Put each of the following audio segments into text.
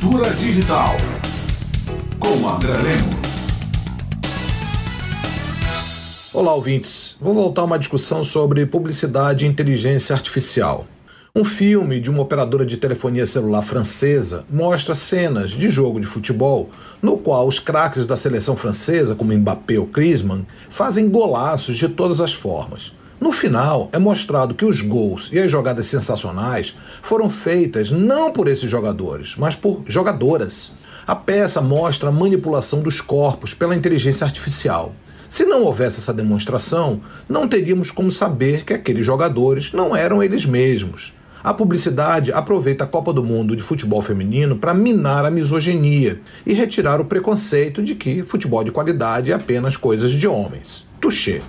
Cultura Digital. Com André Lemos. Olá, ouvintes. Vou voltar a uma discussão sobre publicidade e inteligência artificial. Um filme de uma operadora de telefonia celular francesa mostra cenas de jogo de futebol no qual os craques da seleção francesa, como Mbappé ou Griezmann, fazem golaços de todas as formas. No final, é mostrado que os gols e as jogadas sensacionais foram feitas não por esses jogadores, mas por jogadoras. A peça mostra a manipulação dos corpos pela inteligência artificial. Se não houvesse essa demonstração, não teríamos como saber que aqueles jogadores não eram eles mesmos. A publicidade aproveita a Copa do Mundo de futebol feminino para minar a misoginia e retirar o preconceito de que futebol de qualidade é apenas coisas de homens. Touché.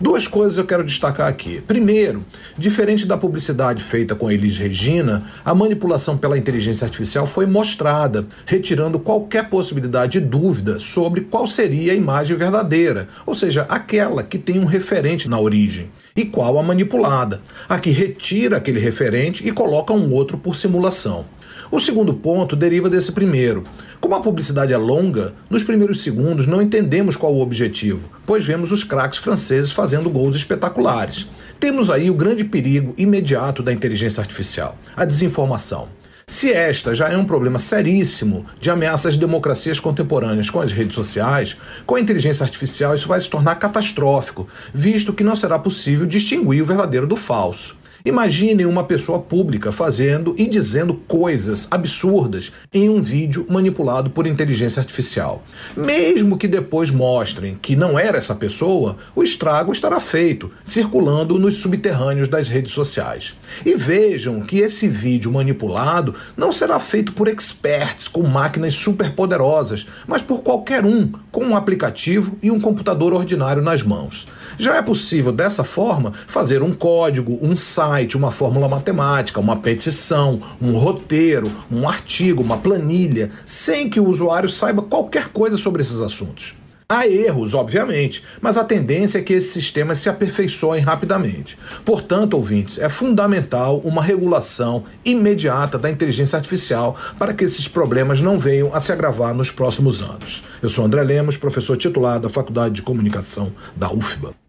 Duas coisas eu quero destacar aqui. Primeiro, diferente da publicidade feita com Elis Regina, a manipulação pela inteligência artificial foi mostrada, retirando qualquer possibilidade de dúvida sobre qual seria a imagem verdadeira, ou seja, aquela que tem um referente na origem, e qual a manipulada, a que retira aquele referente e coloca um outro por simulação. O segundo ponto deriva desse primeiro. Como a publicidade é longa, nos primeiros segundos não entendemos qual o objetivo, pois vemos os craques franceses fazendo gols espetaculares. Temos aí o grande perigo imediato da inteligência artificial: a desinformação. Se esta já é um problema seríssimo de ameaça às democracias contemporâneas com as redes sociais, com a inteligência artificial isso vai se tornar catastrófico, visto que não será possível distinguir o verdadeiro do falso. Imaginem uma pessoa pública fazendo e dizendo coisas absurdas em um vídeo manipulado por inteligência artificial. Mesmo que depois mostrem que não era essa pessoa, o estrago estará feito, circulando nos subterrâneos das redes sociais. E vejam que esse vídeo manipulado não será feito por experts com máquinas superpoderosas, mas por qualquer um com um aplicativo e um computador ordinário nas mãos. Já é possível dessa forma fazer um código, um site site, uma fórmula matemática, uma petição, um roteiro, um artigo, uma planilha, sem que o usuário saiba qualquer coisa sobre esses assuntos. Há erros, obviamente, mas a tendência é que esses sistemas se aperfeiçoem rapidamente. Portanto, ouvintes, é fundamental uma regulação imediata da inteligência artificial para que esses problemas não venham a se agravar nos próximos anos. Eu sou André Lemos, professor titular da Faculdade de Comunicação da UFBA.